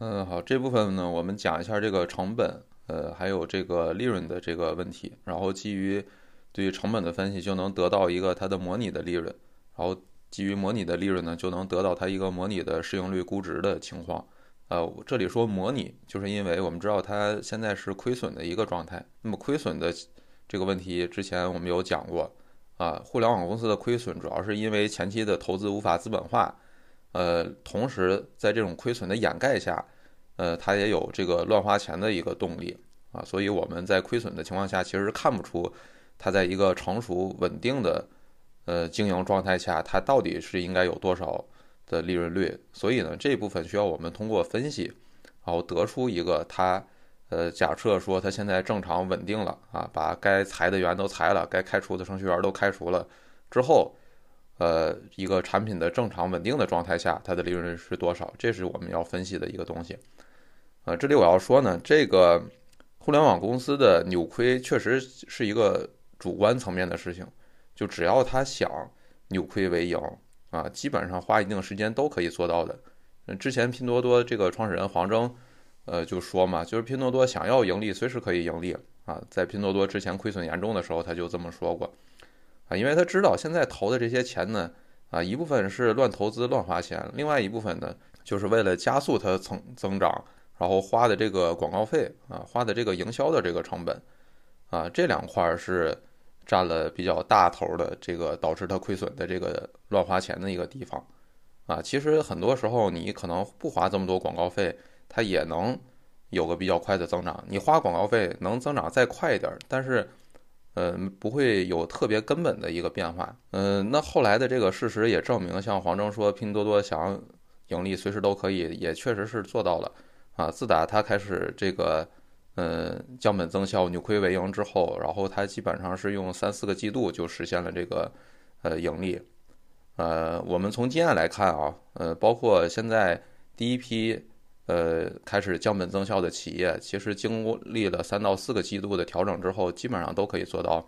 嗯，好，这部分呢，我们讲一下这个成本，呃，还有这个利润的这个问题，然后基于对于成本的分析，就能得到一个它的模拟的利润，然后基于模拟的利润呢，就能得到它一个模拟的市盈率估值的情况。呃，这里说模拟，就是因为我们知道它现在是亏损的一个状态。那么亏损的这个问题，之前我们有讲过啊，互联网公司的亏损主要是因为前期的投资无法资本化。呃，同时在这种亏损的掩盖下，呃，它也有这个乱花钱的一个动力啊，所以我们在亏损的情况下，其实看不出它在一个成熟稳定的呃经营状态下，它到底是应该有多少的利润率。所以呢，这部分需要我们通过分析，然后得出一个它呃，假设说它现在正常稳定了啊，把该裁的员都裁了，该开除的程序员都开除了之后。呃，一个产品的正常稳定的状态下，它的利润率是多少？这是我们要分析的一个东西。呃，这里我要说呢，这个互联网公司的扭亏确实是一个主观层面的事情，就只要他想扭亏为盈啊，基本上花一定时间都可以做到的。之前拼多多这个创始人黄峥，呃，就说嘛，就是拼多多想要盈利，随时可以盈利啊。在拼多多之前亏损严重的时候，他就这么说过。啊，因为他知道现在投的这些钱呢，啊，一部分是乱投资、乱花钱，另外一部分呢，就是为了加速它增增长，然后花的这个广告费啊，花的这个营销的这个成本，啊，这两块是占了比较大头的，这个导致它亏损的这个乱花钱的一个地方，啊，其实很多时候你可能不花这么多广告费，它也能有个比较快的增长。你花广告费能增长再快一点，但是。嗯，不会有特别根本的一个变化。嗯，那后来的这个事实也证明，像黄峥说拼多多想要盈利随时都可以，也确实是做到了。啊，自打他开始这个，嗯，降本增效、扭亏为盈之后，然后他基本上是用三四个季度就实现了这个，呃，盈利。呃，我们从经验来看啊，呃，包括现在第一批。呃，开始降本增效的企业，其实经历了三到四个季度的调整之后，基本上都可以做到，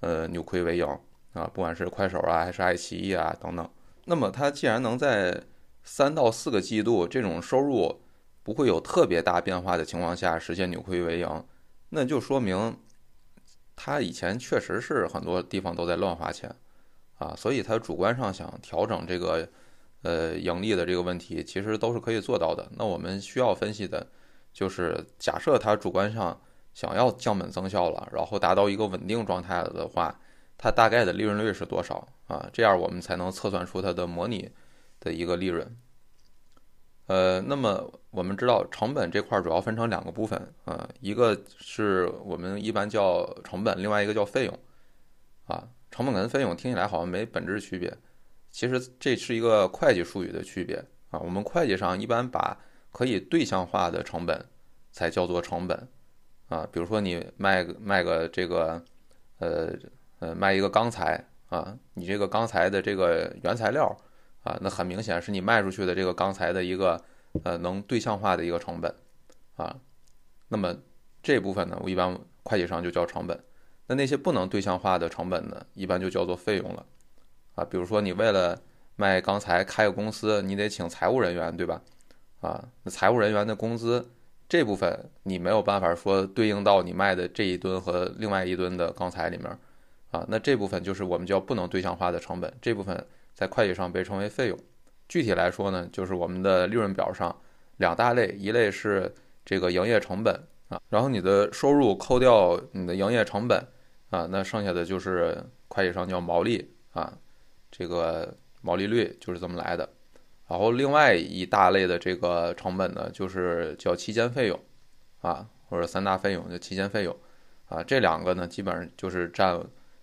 呃，扭亏为盈啊，不管是快手啊，还是爱奇艺啊等等。那么，它既然能在三到四个季度这种收入不会有特别大变化的情况下实现扭亏为盈，那就说明它以前确实是很多地方都在乱花钱啊，所以它主观上想调整这个。呃，盈利的这个问题其实都是可以做到的。那我们需要分析的，就是假设它主观上想要降本增效了，然后达到一个稳定状态了的话，它大概的利润率是多少啊？这样我们才能测算出它的模拟的一个利润。呃，那么我们知道成本这块主要分成两个部分啊，一个是我们一般叫成本，另外一个叫费用啊。成本跟费用听起来好像没本质区别。其实这是一个会计术语的区别啊，我们会计上一般把可以对象化的成本才叫做成本啊，比如说你卖个卖个这个呃呃卖一个钢材啊，你这个钢材的这个原材料啊，那很明显是你卖出去的这个钢材的一个呃能对象化的一个成本啊，那么这部分呢，我一般会计上就叫成本，那那些不能对象化的成本呢，一般就叫做费用了。啊，比如说你为了卖钢材开个公司，你得请财务人员，对吧？啊，那财务人员的工资这部分你没有办法说对应到你卖的这一吨和另外一吨的钢材里面，啊，那这部分就是我们叫不能对象化的成本，这部分在会计上被称为费用。具体来说呢，就是我们的利润表上两大类，一类是这个营业成本啊，然后你的收入扣掉你的营业成本啊，那剩下的就是会计上叫毛利啊。这个毛利率就是这么来的，然后另外一大类的这个成本呢，就是叫期间费用，啊，或者三大费用就期间费用，啊，这两个呢，基本上就是占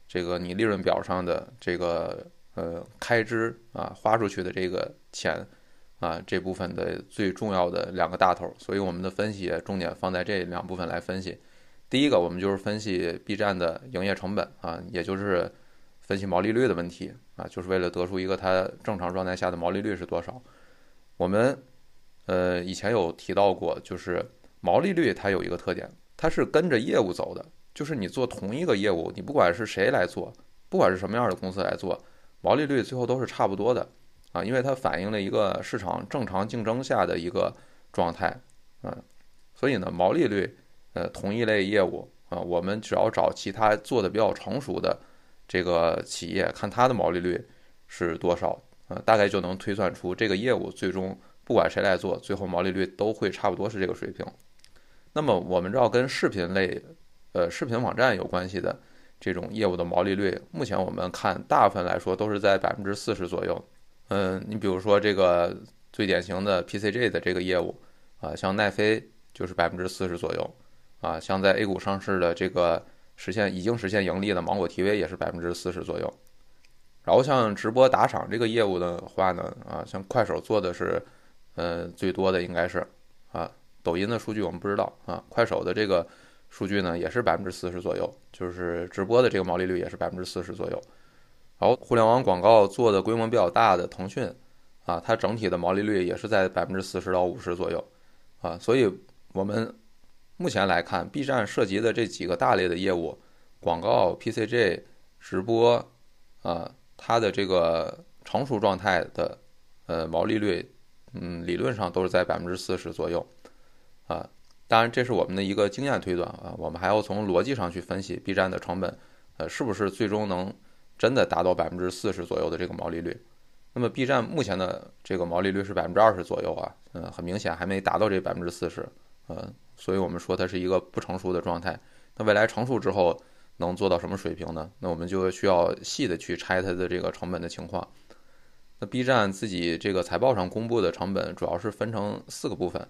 这个你利润表上的这个呃开支啊，花出去的这个钱啊这部分的最重要的两个大头，所以我们的分析重点放在这两部分来分析。第一个，我们就是分析 B 站的营业成本啊，也就是分析毛利率的问题。啊，就是为了得出一个它正常状态下的毛利率是多少。我们呃以前有提到过，就是毛利率它有一个特点，它是跟着业务走的。就是你做同一个业务，你不管是谁来做，不管是什么样的公司来做，毛利率最后都是差不多的啊，因为它反映了一个市场正常竞争下的一个状态啊，所以呢，毛利率，呃，同一类业务啊，我们只要找其他做的比较成熟的这个企业，看它的毛利率是多少，啊，大概就能推算出这个业务最终不管谁来做，最后毛利率都会差不多是这个水平。那么我们知道跟视频类，呃，视频网站有关系的这种业务的毛利率，目前我们看大部分来说都是在百分之四十左右。嗯，你比如说这个最典型的 PCG 的这个业务，啊，像奈飞就是百分之四十左右，啊，像在 A 股上市的这个实现已经实现盈利的芒果 TV 也是百分之四十左右。然后像直播打赏这个业务的话呢，啊，像快手做的是，呃，最多的应该是，啊，抖音的数据我们不知道，啊，快手的这个数据呢也是百分之四十左右，就是直播的这个毛利率也是百分之四十左右。然后，互联网广告做的规模比较大的腾讯，啊，它整体的毛利率也是在百分之四十到五十左右，啊，所以我们目前来看，B 站涉及的这几个大类的业务，广告、PCG、直播，啊，它的这个成熟状态的，呃，毛利率，嗯，理论上都是在百分之四十左右，啊，当然这是我们的一个经验推断啊，我们还要从逻辑上去分析 B 站的成本，呃，是不是最终能。真的达到百分之四十左右的这个毛利率，那么 B 站目前的这个毛利率是百分之二十左右啊，嗯，很明显还没达到这百分之四十，嗯，所以我们说它是一个不成熟的状态。那未来成熟之后能做到什么水平呢？那我们就需要细的去拆它的这个成本的情况。那 B 站自己这个财报上公布的成本主要是分成四个部分，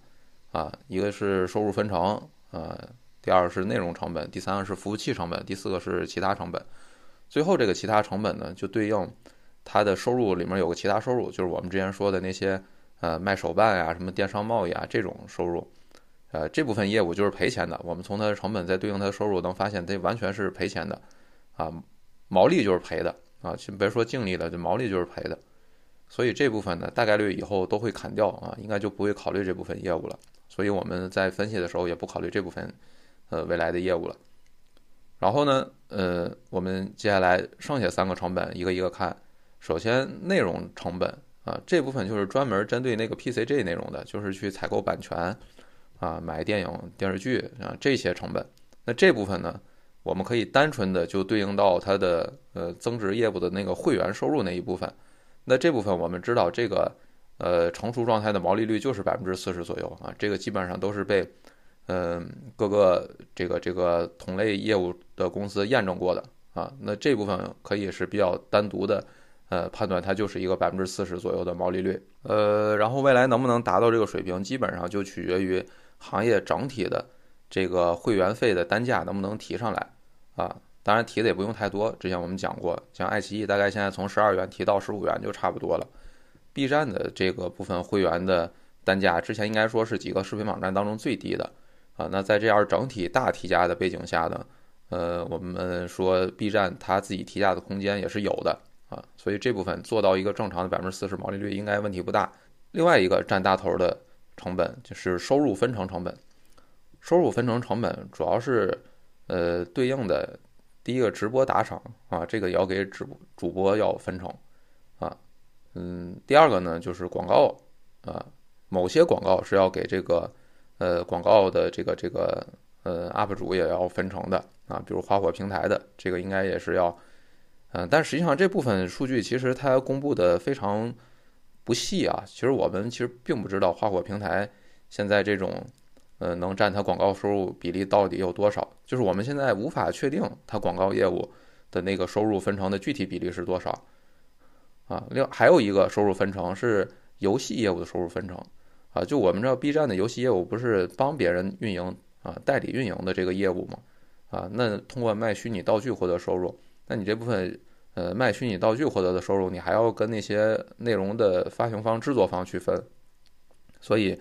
啊，一个是收入分成，啊，第二是内容成本，第三个是服务器成本，第四个是其他成本。最后这个其他成本呢，就对应它的收入里面有个其他收入，就是我们之前说的那些呃卖手办呀、什么电商贸易啊这种收入，呃这部分业务就是赔钱的。我们从它的成本再对应它的收入，能发现这完全是赔钱的，啊，毛利就是赔的啊，先别说净利了，就毛利就是赔的。所以这部分呢，大概率以后都会砍掉啊，应该就不会考虑这部分业务了。所以我们在分析的时候也不考虑这部分呃未来的业务了。然后呢，呃，我们接下来剩下三个成本一个一个看。首先，内容成本啊，这部分就是专门针对那个 PCG 内容的，就是去采购版权啊，买电影电视剧啊这些成本。那这部分呢，我们可以单纯的就对应到它的呃增值业务的那个会员收入那一部分。那这部分我们知道，这个呃成熟状态的毛利率就是百分之四十左右啊，这个基本上都是被。嗯，各个这个这个同类业务的公司验证过的啊，那这部分可以是比较单独的，呃，判断它就是一个百分之四十左右的毛利率。呃，然后未来能不能达到这个水平，基本上就取决于行业整体的这个会员费的单价能不能提上来啊。当然提的也不用太多，之前我们讲过，像爱奇艺大概现在从十二元提到十五元就差不多了。B 站的这个部分会员的单价，之前应该说是几个视频网站当中最低的。啊，那在这样整体大提价的背景下呢，呃，我们说 B 站它自己提价的空间也是有的啊，所以这部分做到一个正常的百分之四十毛利率应该问题不大。另外一个占大头的成本就是收入分成成本，收入分成成本主要是呃对应的第一个直播打赏啊，这个也要给主主播要分成啊，嗯，第二个呢就是广告啊，某些广告是要给这个。呃，广告的这个这个呃 UP 主也要分成的啊，比如花火平台的这个应该也是要，嗯，但实际上这部分数据其实它公布的非常不细啊，其实我们其实并不知道花火平台现在这种呃能占它广告收入比例到底有多少，就是我们现在无法确定它广告业务的那个收入分成的具体比例是多少啊。另还有一个收入分成是游戏业务的收入分成。啊，就我们知道，B 站的游戏业务不是帮别人运营啊，代理运营的这个业务嘛？啊，那通过卖虚拟道具获得收入，那你这部分呃卖虚拟道具获得的收入，你还要跟那些内容的发行方、制作方去分，所以，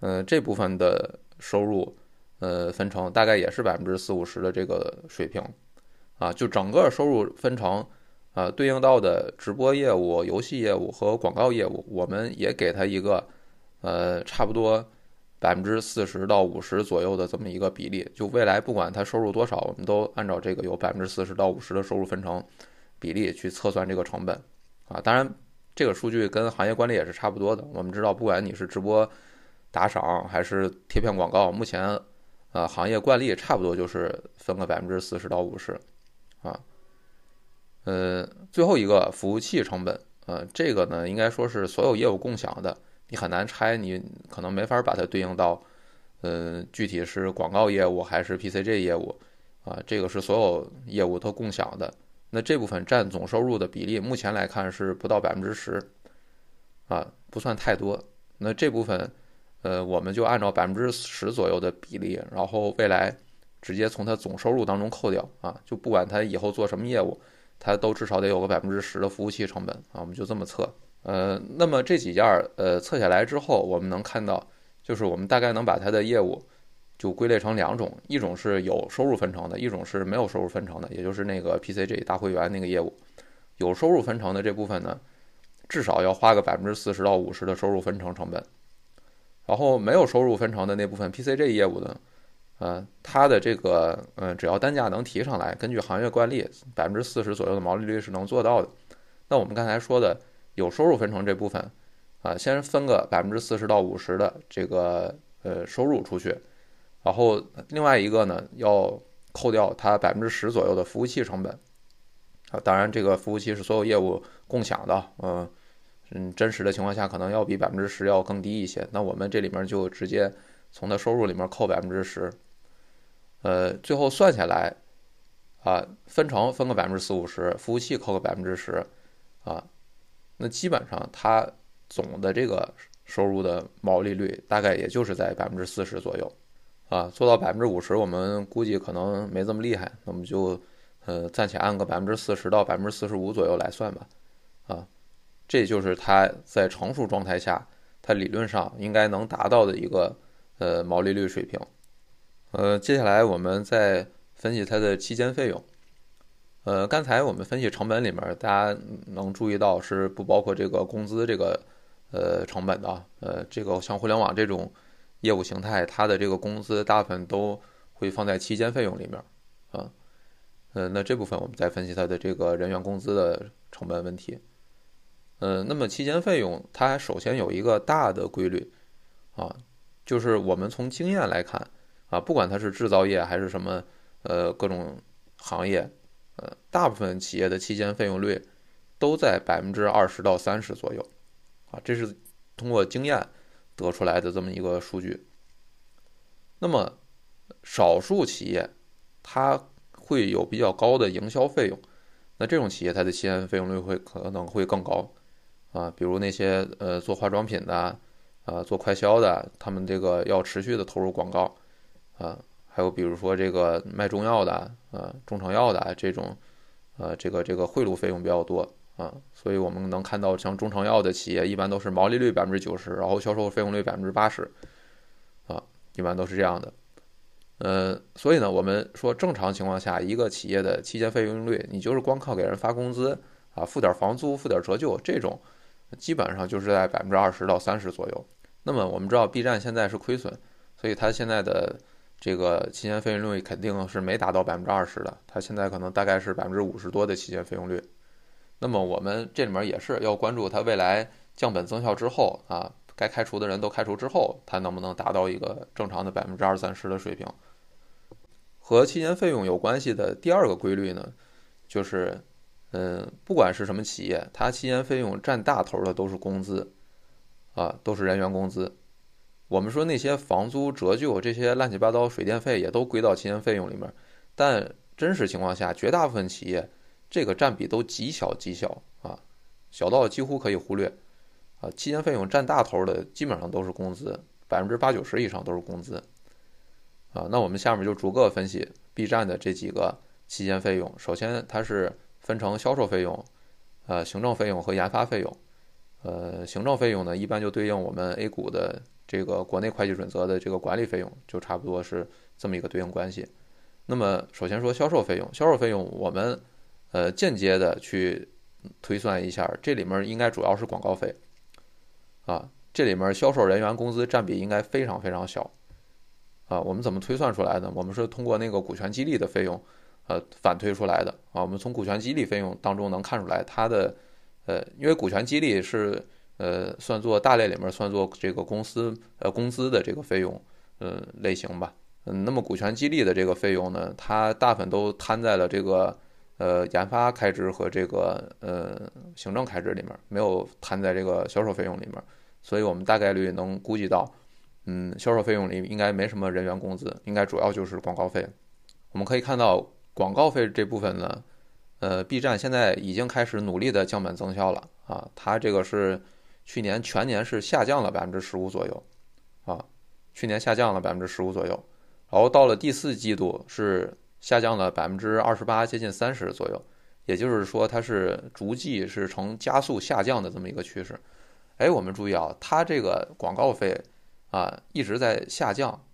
呃，这部分的收入呃分成大概也是百分之四五十的这个水平，啊，就整个收入分成啊，对应到的直播业务、游戏业务和广告业务，我们也给它一个。呃，差不多百分之四十到五十左右的这么一个比例，就未来不管他收入多少，我们都按照这个有百分之四十到五十的收入分成比例去测算这个成本啊。当然，这个数据跟行业惯例也是差不多的。我们知道，不管你是直播打赏还是贴片广告，目前呃行业惯例差不多就是分个百分之四十到五十啊。呃，最后一个服务器成本，呃，这个呢应该说是所有业务共享的，你很难拆，你可能没法把它对应到，呃，具体是广告业务还是 PCG 业务啊，这个是所有业务都共享的。那这部分占总收入的比例，目前来看是不到百分之十，啊，不算太多。那这部分，呃，我们就按照百分之十左右的比例，然后未来直接从它总收入当中扣掉啊，就不管它以后做什么业务。它都至少得有个百分之十的服务器成本啊，我们就这么测。呃，那么这几件儿呃测下来之后，我们能看到，就是我们大概能把它的业务就归类成两种，一种是有收入分成的，一种是没有收入分成的，也就是那个 PCG 大会员那个业务。有收入分成的这部分呢，至少要花个百分之四十到五十的收入分成成本。然后没有收入分成的那部分 PCG 业务呢？呃，它的这个，嗯，只要单价能提上来，根据行业惯例，百分之四十左右的毛利率是能做到的。那我们刚才说的有收入分成这部分，啊，先分个百分之四十到五十的这个呃收入出去，然后另外一个呢，要扣掉它百分之十左右的服务器成本。啊，当然这个服务器是所有业务共享的，嗯嗯，真实的情况下可能要比百分之十要更低一些。那我们这里面就直接从它收入里面扣百分之十。呃，最后算下来，啊，分成分个百分之四五十，服务器扣个百分之十，啊，那基本上它总的这个收入的毛利率大概也就是在百分之四十左右，啊，做到百分之五十，我们估计可能没这么厉害，那我们就呃暂且按个百分之四十到百分之四十五左右来算吧，啊，这就是它在成熟状态下，它理论上应该能达到的一个呃毛利率水平。呃，接下来我们再分析它的期间费用。呃，刚才我们分析成本里面，大家能注意到是不包括这个工资这个呃成本的。呃，这个像互联网这种业务形态，它的这个工资大部分都会放在期间费用里面啊。呃，那这部分我们再分析它的这个人员工资的成本问题。呃，那么期间费用它首先有一个大的规律啊，就是我们从经验来看。啊，不管它是制造业还是什么，呃，各种行业，呃，大部分企业的期间费用率都在百分之二十到三十左右，啊，这是通过经验得出来的这么一个数据。那么，少数企业它会有比较高的营销费用，那这种企业它的期间费用率会可能会更高，啊，比如那些呃做化妆品的，啊，做快销的，他们这个要持续的投入广告。啊，还有比如说这个卖中药的，啊，中成药的这种，呃，这个这个贿赂费用比较多啊，所以我们能看到像中成药的企业一般都是毛利率百分之九十，然后销售费用率百分之八十，啊，一般都是这样的。呃，所以呢，我们说正常情况下，一个企业的期间费用率，你就是光靠给人发工资啊，付点房租，付点折旧，这种基本上就是在百分之二十到三十左右。那么我们知道 B 站现在是亏损，所以它现在的。这个期间费用率肯定是没达到百分之二十的，它现在可能大概是百分之五十多的期间费用率。那么我们这里面也是要关注它未来降本增效之后啊，该开除的人都开除之后，它能不能达到一个正常的百分之二三十的水平。和期间费用有关系的第二个规律呢，就是，嗯，不管是什么企业，它期间费用占大头的都是工资，啊，都是人员工资。我们说那些房租折旧这些乱七八糟水电费也都归到期间费用里面，但真实情况下，绝大部分企业这个占比都极小极小啊，小到几乎可以忽略啊。期间费用占大头的基本上都是工资，百分之八九十以上都是工资啊。那我们下面就逐个分析 B 站的这几个期间费用。首先，它是分成销售费用、呃行政费用和研发费用。呃，行政费用呢，一般就对应我们 A 股的。这个国内会计准则的这个管理费用就差不多是这么一个对应关系。那么首先说销售费用，销售费用我们呃间接的去推算一下，这里面应该主要是广告费啊，这里面销售人员工资占比应该非常非常小啊。我们怎么推算出来的？我们是通过那个股权激励的费用呃反推出来的啊。我们从股权激励费用当中能看出来，它的呃因为股权激励是。呃，算作大类里面算作这个公司呃工资的这个费用，呃类型吧。嗯，那么股权激励的这个费用呢，它大部分都摊在了这个呃研发开支和这个呃行政开支里面，没有摊在这个销售费用里面。所以我们大概率能估计到，嗯，销售费用里应该没什么人员工资，应该主要就是广告费。我们可以看到广告费这部分呢，呃，B 站现在已经开始努力的降本增效了啊，它这个是。去年全年是下降了百分之十五左右，啊，去年下降了百分之十五左右，然后到了第四季度是下降了百分之二十八，接近三十左右，也就是说它是逐季是呈加速下降的这么一个趋势。哎，我们注意啊，它这个广告费啊一直在下降，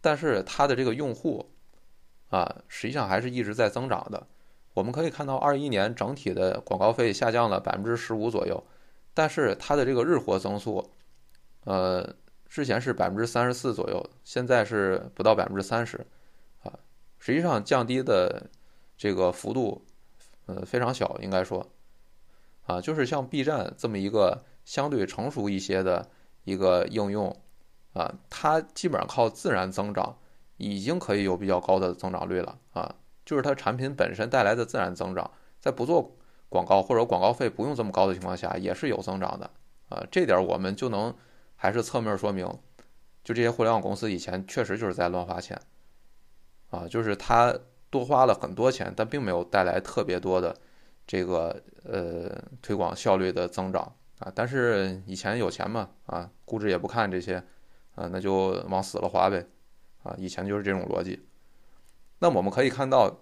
但是它的这个用户啊实际上还是一直在增长的。我们可以看到，二一年整体的广告费下降了百分之十五左右。但是它的这个日活增速，呃，之前是百分之三十四左右，现在是不到百分之三十，实际上降低的这个幅度，呃，非常小，应该说，啊，就是像 B 站这么一个相对成熟一些的一个应用，啊，它基本上靠自然增长，已经可以有比较高的增长率了，啊，就是它产品本身带来的自然增长，在不做。广告或者广告费不用这么高的情况下，也是有增长的啊，这点我们就能还是侧面说明，就这些互联网公司以前确实就是在乱花钱啊，就是他多花了很多钱，但并没有带来特别多的这个呃推广效率的增长啊。但是以前有钱嘛啊，估值也不看这些啊，那就往死了花呗啊，以前就是这种逻辑。那我们可以看到，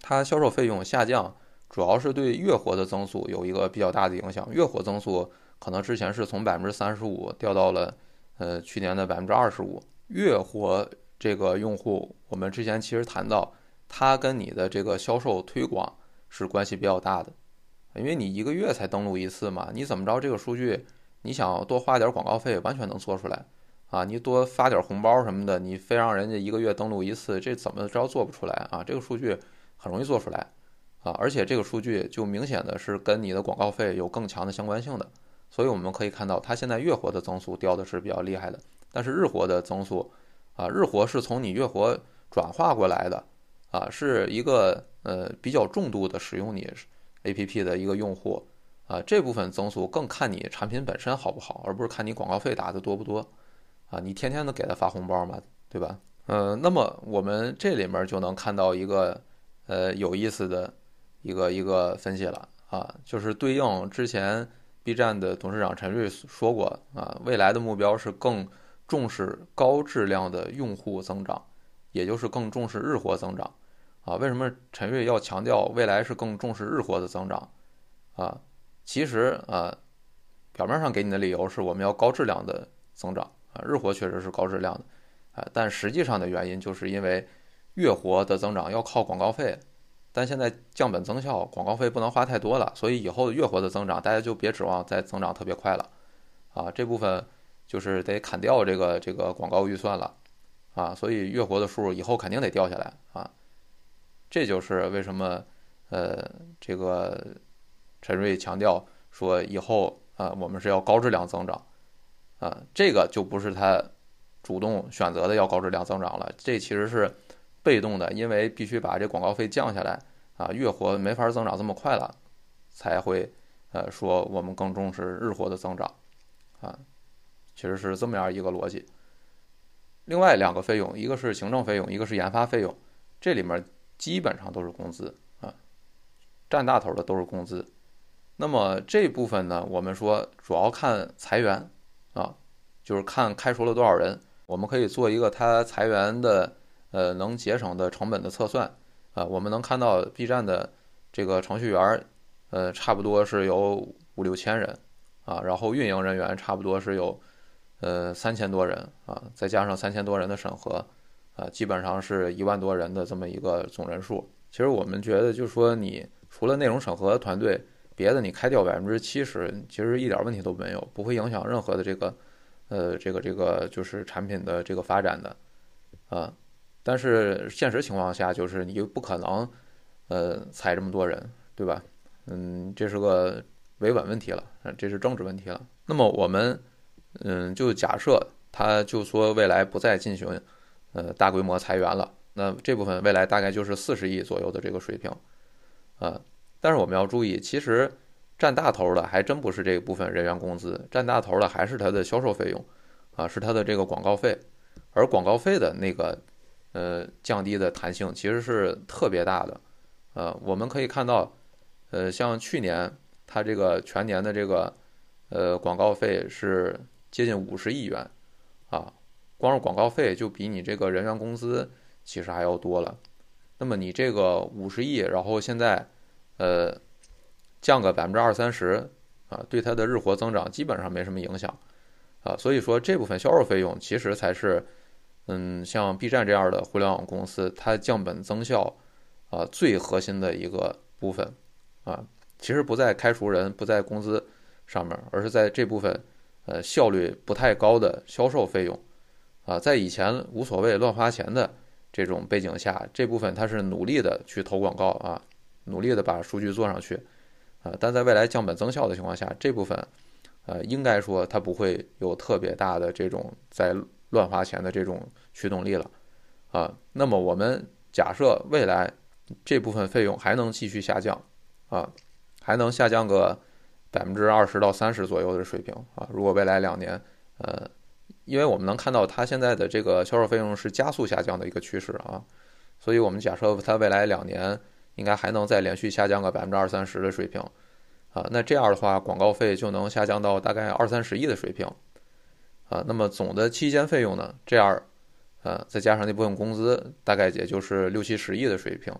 它销售费用下降。主要是对月活的增速有一个比较大的影响，月活增速可能之前是从百分之三十五掉到了，呃，去年的百分之二十五。月活这个用户，我们之前其实谈到，它跟你的这个销售推广是关系比较大的，因为你一个月才登录一次嘛，你怎么着这个数据，你想多花点广告费，完全能做出来，啊，你多发点红包什么的，你非让人家一个月登录一次，这怎么着做不出来啊？这个数据很容易做出来。啊，而且这个数据就明显的是跟你的广告费有更强的相关性的，所以我们可以看到，它现在月活的增速掉的是比较厉害的，但是日活的增速，啊，日活是从你月活转化过来的，啊，是一个呃比较重度的使用你 APP 的一个用户，啊，这部分增速更看你产品本身好不好，而不是看你广告费打的多不多，啊，你天天的给他发红包嘛，对吧？嗯，那么我们这里面就能看到一个呃有意思的。一个一个分析了啊，就是对应之前 B 站的董事长陈瑞说过啊，未来的目标是更重视高质量的用户增长，也就是更重视日活增长啊。为什么陈瑞要强调未来是更重视日活的增长啊？其实啊，表面上给你的理由是我们要高质量的增长啊，日活确实是高质量的啊，但实际上的原因就是因为月活的增长要靠广告费。但现在降本增效，广告费不能花太多了，所以以后的月活的增长，大家就别指望再增长特别快了，啊，这部分就是得砍掉这个这个广告预算了，啊，所以月活的数以后肯定得掉下来啊，这就是为什么呃这个陈瑞强调说以后啊我们是要高质量增长，啊，这个就不是他主动选择的要高质量增长了，这其实是。被动的，因为必须把这广告费降下来啊，月活没法增长这么快了，才会呃说我们更重视日活的增长啊，其实是这么样一个逻辑。另外两个费用，一个是行政费用，一个是研发费用，这里面基本上都是工资啊，占大头的都是工资。那么这部分呢，我们说主要看裁员啊，就是看开除了多少人，我们可以做一个他裁员的。呃，能节省的成本的测算啊，我们能看到 B 站的这个程序员，呃，差不多是有五六千人啊，然后运营人员差不多是有呃三千多人啊，再加上三千多人的审核啊，基本上是一万多人的这么一个总人数。其实我们觉得，就是说你除了内容审核团队，别的你开掉百分之七十，其实一点问题都没有，不会影响任何的这个呃这个这个就是产品的这个发展的啊。但是现实情况下，就是你不可能，呃，裁这么多人，对吧？嗯，这是个维稳问题了，这是政治问题了。那么我们嗯就假设他就说未来不再进行呃大规模裁员了，那这部分未来大概就是四十亿左右的这个水平啊。但是我们要注意，其实占大头的还真不是这部分人员工资，占大头的还是它的销售费用啊，是它的这个广告费，而广告费的那个呃降低的弹性其实是特别大的。呃，我们可以看到，呃，像去年它这个全年的这个呃广告费是接近五十亿元，啊，光是广告费就比你这个人员工资其实还要多了。那么你这个五十亿，然后现在呃降个百分之二三十啊，对它的日活增长基本上没什么影响啊。所以说这部分销售费用其实才是嗯像 B 站这样的互联网公司它降本增效。啊，最核心的一个部分，啊，其实不在开除人，不在工资上面，而是在这部分，呃，效率不太高的销售费用，啊，在以前无所谓乱花钱的这种背景下，这部分它是努力的去投广告啊，努力的把数据做上去，啊，但在未来降本增效的情况下，这部分，呃，应该说它不会有特别大的这种在乱花钱的这种驱动力了，啊，那么我们假设未来。这部分费用还能继续下降，啊，还能下降个百分之二十到三十左右的水平啊。如果未来两年，呃，因为我们能看到它现在的这个销售费用是加速下降的一个趋势啊，所以我们假设它未来两年应该还能再连续下降个百分之二三十的水平，啊，那这样的话广告费就能下降到大概二三十亿的水平，啊，那么总的期间费用呢，这样，呃，再加上那部分工资，大概也就是六七十亿的水平。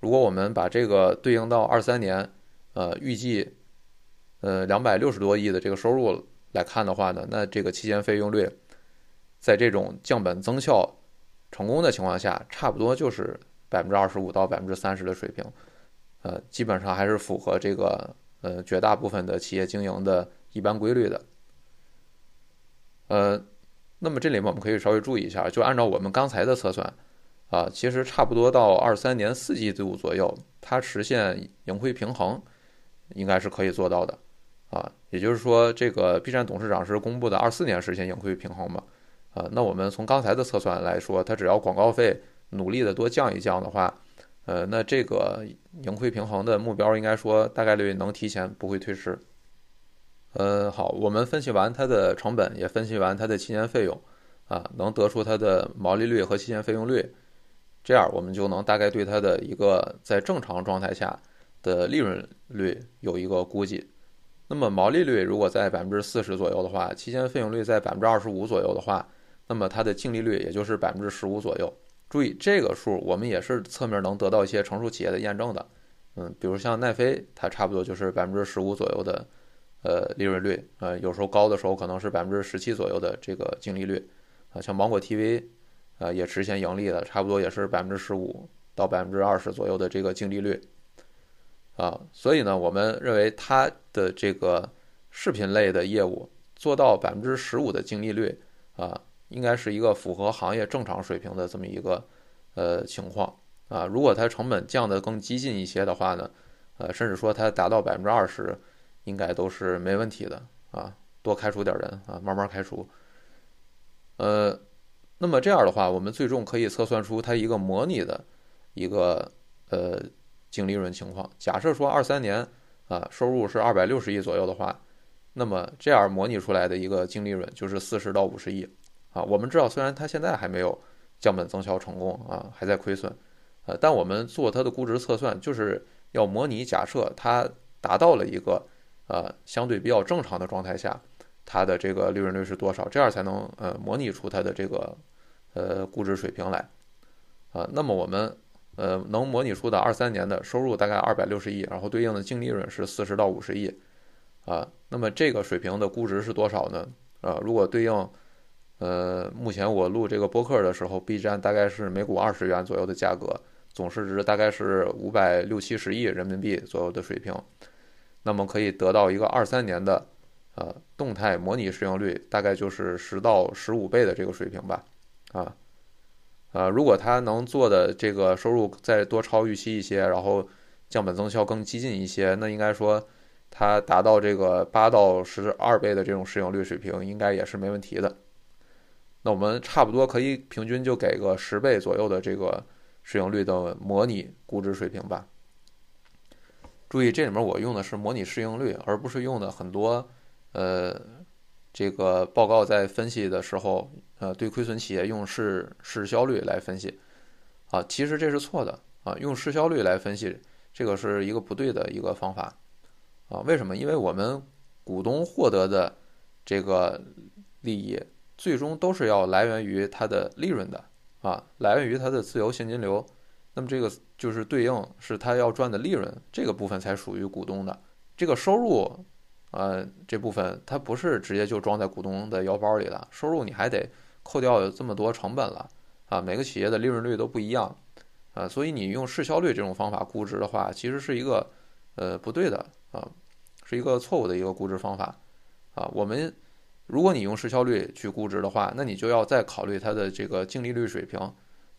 如果我们把这个对应到二三年，呃，预计，呃，两百六十多亿的这个收入来看的话呢，那这个期间费用率，在这种降本增效成功的情况下，差不多就是百分之二十五到百分之三十的水平，呃，基本上还是符合这个呃绝大部分的企业经营的一般规律的。呃，那么这里面我们可以稍微注意一下，就按照我们刚才的测算。啊，其实差不多到二三年四季度左右，它实现盈亏平衡，应该是可以做到的。啊，也就是说，这个 B 站董事长是公布的二四年实现盈亏平衡嘛？啊，那我们从刚才的测算来说，它只要广告费努力的多降一降的话，呃，那这个盈亏平衡的目标应该说大概率能提前，不会推迟。呃，好，我们分析完它的成本，也分析完它的期间费用，啊，能得出它的毛利率和期间费用率。这样我们就能大概对它的一个在正常状态下的利润率有一个估计。那么毛利率如果在百分之四十左右的话，期间费用率在百分之二十五左右的话，那么它的净利率也就是百分之十五左右。注意这个数，我们也是侧面能得到一些成熟企业的验证的。嗯，比如像奈飞，它差不多就是百分之十五左右的呃利润率，呃有时候高的时候可能是百分之十七左右的这个净利率。啊，像芒果 TV。啊，也实现盈利的，差不多也是百分之十五到百分之二十左右的这个净利率，啊，所以呢，我们认为它的这个视频类的业务做到百分之十五的净利率，啊，应该是一个符合行业正常水平的这么一个呃情况，啊，如果它成本降得更激进一些的话呢，呃，甚至说它达到百分之二十，应该都是没问题的，啊，多开除点人啊，慢慢开除，呃。那么这样的话，我们最终可以测算出它一个模拟的一个呃净利润情况。假设说二三年啊收入是二百六十亿左右的话，那么这样模拟出来的一个净利润就是四十到五十亿啊。我们知道，虽然它现在还没有降本增效成功啊，还在亏损，呃，但我们做它的估值测算，就是要模拟假设它达到了一个呃相对比较正常的状态下，它的这个利润率是多少，这样才能呃模拟出它的这个。呃，估值水平来，啊，那么我们呃能模拟出的二三年的收入大概二百六十亿，然后对应的净利润是四十到五十亿，啊，那么这个水平的估值是多少呢？啊，如果对应呃目前我录这个播客的时候，B 站大概是每股二十元左右的价格，总市值大概是五百六七十亿人民币左右的水平，那么可以得到一个二三年的呃动态模拟市盈率，大概就是十到十五倍的这个水平吧。啊，啊，如果他能做的这个收入再多超预期一些，然后降本增效更激进一些，那应该说它达到这个八到十二倍的这种市盈率水平，应该也是没问题的。那我们差不多可以平均就给个十倍左右的这个市盈率的模拟估值水平吧。注意，这里面我用的是模拟市盈率，而不是用的很多呃这个报告在分析的时候，呃对亏损企业用市市销率来分析啊，其实这是错的啊，用市销率来分析这个是一个不对的一个方法啊。为什么？因为我们股东获得的这个利益。最终都是要来源于它的利润的啊，来源于它的自由现金流。那么这个就是对应是它要赚的利润，这个部分才属于股东的。这个收入，呃，这部分它不是直接就装在股东的腰包里了。收入你还得扣掉这么多成本了啊，每个企业的利润率都不一样啊，所以你用市销率这种方法估值的话，其实是一个呃不对的啊，是一个错误的一个估值方法啊，我们。如果你用市销率去估值的话，那你就要再考虑它的这个净利率水平，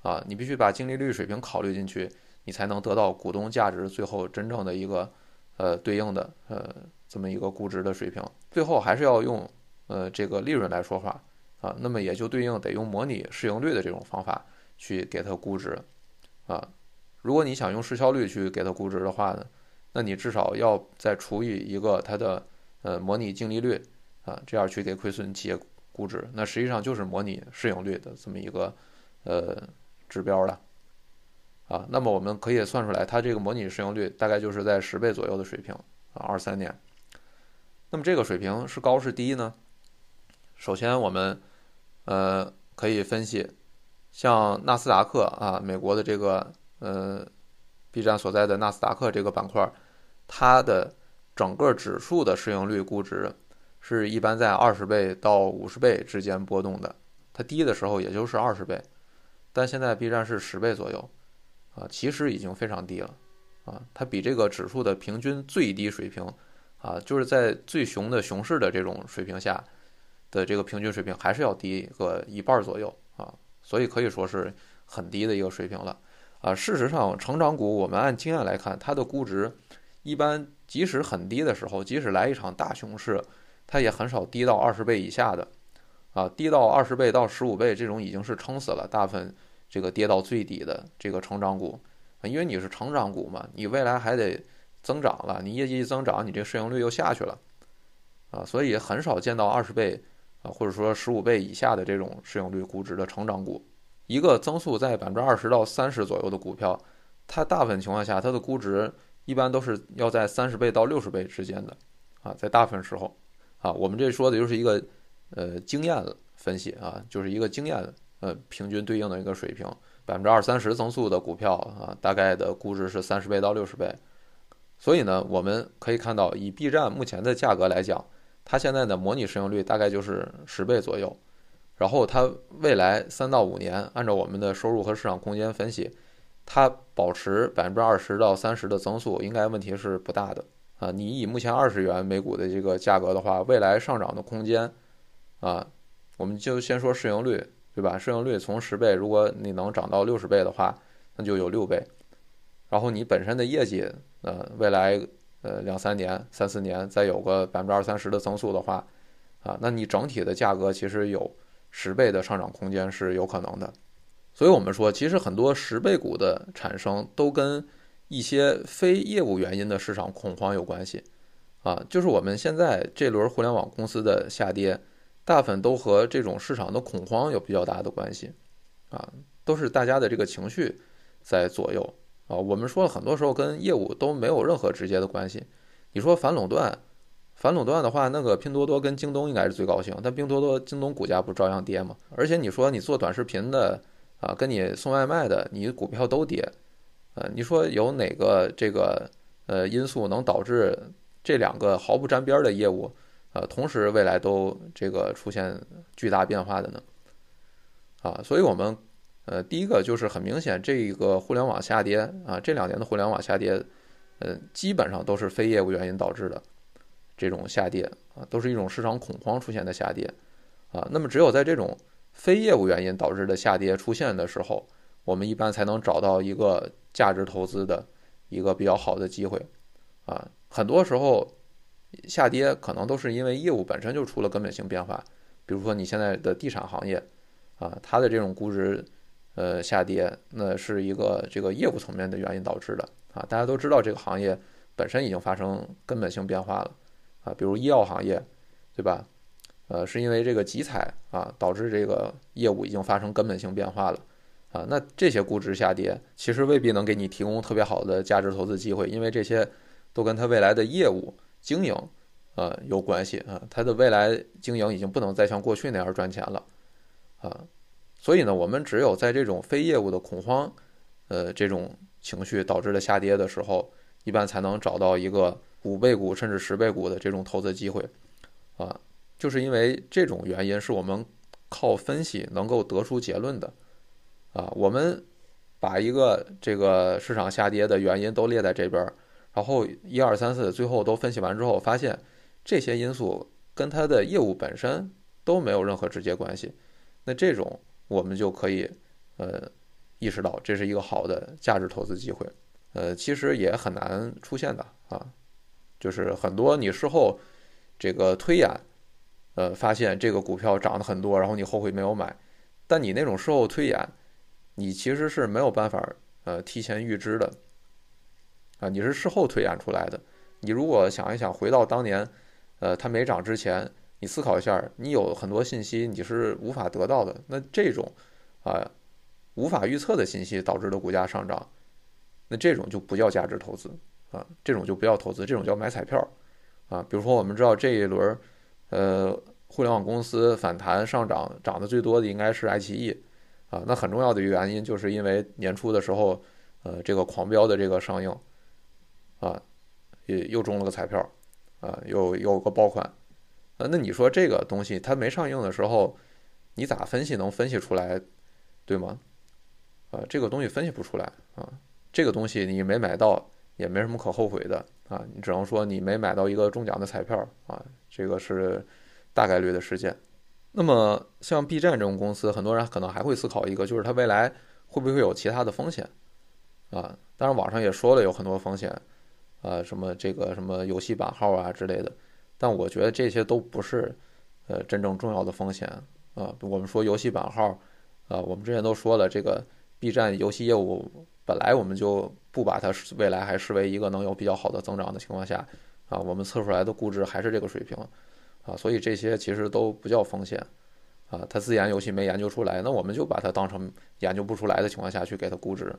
啊，你必须把净利率水平考虑进去，你才能得到股东价值最后真正的一个呃对应的呃这么一个估值的水平。最后还是要用呃这个利润来说话啊，那么也就对应得用模拟市盈率的这种方法去给它估值啊。如果你想用市销率去给它估值的话呢，那你至少要再除以一个它的呃模拟净利率。啊，这样去给亏损企业估值，那实际上就是模拟市盈率的这么一个呃指标了啊。那么我们可以算出来，它这个模拟市盈率大概就是在十倍左右的水平啊，二三年。那么这个水平是高是低呢？首先我们呃可以分析，像纳斯达克啊，美国的这个呃 B 站所在的纳斯达克这个板块，它的整个指数的市盈率估值。是一般在二十倍到五十倍之间波动的，它低的时候也就是二十倍，但现在 B 站是十倍左右，啊，其实已经非常低了，啊，它比这个指数的平均最低水平，啊，就是在最熊的熊市的这种水平下的这个平均水平还是要低个一半左右，啊，所以可以说是很低的一个水平了，啊，事实上成长股我们按经验来看，它的估值一般即使很低的时候，即使来一场大熊市。它也很少低到二十倍以下的，啊，低到二十倍到十五倍这种已经是撑死了。大部分这个跌到最底的这个成长股，因为你是成长股嘛，你未来还得增长了，你业绩一增长，你这市盈率又下去了，啊，所以很少见到二十倍啊，或者说十五倍以下的这种市盈率估值的成长股。一个增速在百分之二十到三十左右的股票，它大部分情况下它的估值一般都是要在三十倍到六十倍之间的，啊，在大部分时候。啊，我们这说的就是一个，呃，经验分析啊，就是一个经验呃平均对应的一个水平，百分之二三十增速的股票啊，大概的估值是三十倍到六十倍。所以呢，我们可以看到，以 B 站目前的价格来讲，它现在的模拟市盈率大概就是十倍左右。然后它未来三到五年，按照我们的收入和市场空间分析，它保持百分之二十到三十的增速，应该问题是不大的。啊，你以目前二十元每股的这个价格的话，未来上涨的空间，啊，我们就先说市盈率，对吧？市盈率从十倍，如果你能涨到六十倍的话，那就有六倍。然后你本身的业绩，呃，未来呃两三年、三四年再有个百分之二三十的增速的话，啊，那你整体的价格其实有十倍的上涨空间是有可能的。所以我们说，其实很多十倍股的产生都跟一些非业务原因的市场恐慌有关系，啊，就是我们现在这轮互联网公司的下跌，大部分都和这种市场的恐慌有比较大的关系，啊，都是大家的这个情绪在左右，啊，我们说了很多时候跟业务都没有任何直接的关系。你说反垄断，反垄断的话，那个拼多多跟京东应该是最高兴，但拼多多、京东股价不照样跌吗？而且你说你做短视频的，啊，跟你送外卖的，你股票都跌。呃，你说有哪个这个呃因素能导致这两个毫不沾边的业务，呃，同时未来都这个出现巨大变化的呢？啊，所以我们呃第一个就是很明显，这个互联网下跌啊，这两年的互联网下跌，呃，基本上都是非业务原因导致的这种下跌啊，都是一种市场恐慌出现的下跌啊。那么只有在这种非业务原因导致的下跌出现的时候，我们一般才能找到一个。价值投资的一个比较好的机会，啊，很多时候下跌可能都是因为业务本身就出了根本性变化，比如说你现在的地产行业，啊，它的这种估值，呃，下跌，那是一个这个业务层面的原因导致的，啊，大家都知道这个行业本身已经发生根本性变化了，啊，比如医药行业，对吧？呃，是因为这个集采啊，导致这个业务已经发生根本性变化了，啊，那这些估值下跌，其实未必能给你提供特别好的价值投资机会，因为这些都跟它未来的业务。经营，呃，有关系啊，它的未来经营已经不能再像过去那样赚钱了，啊，所以呢，我们只有在这种非业务的恐慌，呃，这种情绪导致的下跌的时候，一般才能找到一个五倍股甚至十倍股的这种投资机会，啊，就是因为这种原因，是我们靠分析能够得出结论的，啊，我们把一个这个市场下跌的原因都列在这边。然后一二三四，最后都分析完之后，发现这些因素跟它的业务本身都没有任何直接关系。那这种我们就可以呃意识到这是一个好的价值投资机会。呃，其实也很难出现的啊，就是很多你事后这个推演，呃，发现这个股票涨得很多，然后你后悔没有买。但你那种事后推演，你其实是没有办法呃提前预知的。啊，你是事后推演出来的。你如果想一想，回到当年，呃，它没涨之前，你思考一下，你有很多信息你是无法得到的。那这种，啊，无法预测的信息导致的股价上涨，那这种就不叫价值投资啊，这种就不要投资，这种叫买彩票啊。比如说，我们知道这一轮，呃，互联网公司反弹上涨涨得最多的应该是爱奇艺啊。那很重要的原因，就是因为年初的时候，呃，这个狂飙的这个上映。啊，也又中了个彩票，啊，又有个爆款，啊，那你说这个东西它没上映的时候，你咋分析能分析出来，对吗？啊，这个东西分析不出来啊，这个东西你没买到也没什么可后悔的啊，你只能说你没买到一个中奖的彩票啊，这个是大概率的事件。那么像 B 站这种公司，很多人可能还会思考一个，就是它未来会不会有其他的风险啊？当然网上也说了有很多风险。啊，什么这个什么游戏版号啊之类的，但我觉得这些都不是，呃，真正重要的风险啊。我们说游戏版号，啊，我们之前都说了，这个 B 站游戏业务本来我们就不把它未来还视为一个能有比较好的增长的情况下，啊，我们测出来的估值还是这个水平，啊，所以这些其实都不叫风险，啊，它自研游戏没研究出来，那我们就把它当成研究不出来的情况下去给它估值，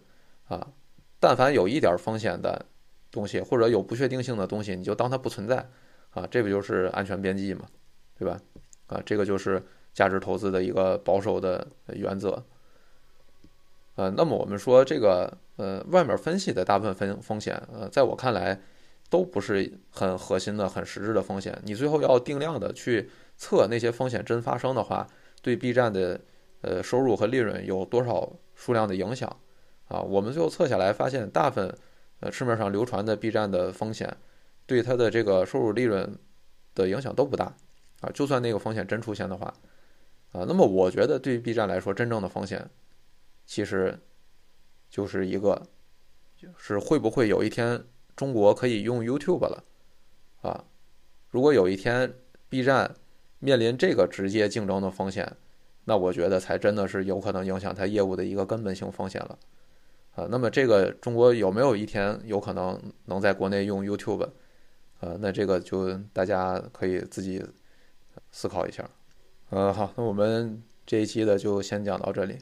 啊，但凡有一点风险的。东西或者有不确定性的东西，你就当它不存在，啊，这不就是安全边际嘛，对吧？啊，这个就是价值投资的一个保守的原则。呃，那么我们说这个呃，外面分析的大部分风风险，呃，在我看来都不是很核心的、很实质的风险。你最后要定量的去测那些风险真发生的话，对 B 站的呃收入和利润有多少数量的影响？啊，我们最后测下来发现，大部分。呃，市面上流传的 B 站的风险，对它的这个收入利润的影响都不大啊。就算那个风险真出现的话，啊，那么我觉得对于 B 站来说，真正的风险其实就是一个，是会不会有一天中国可以用 YouTube 了啊？如果有一天 B 站面临这个直接竞争的风险，那我觉得才真的是有可能影响它业务的一个根本性风险了。啊，那么这个中国有没有一天有可能能在国内用 YouTube？呃，那这个就大家可以自己思考一下。嗯，好，那我们这一期的就先讲到这里。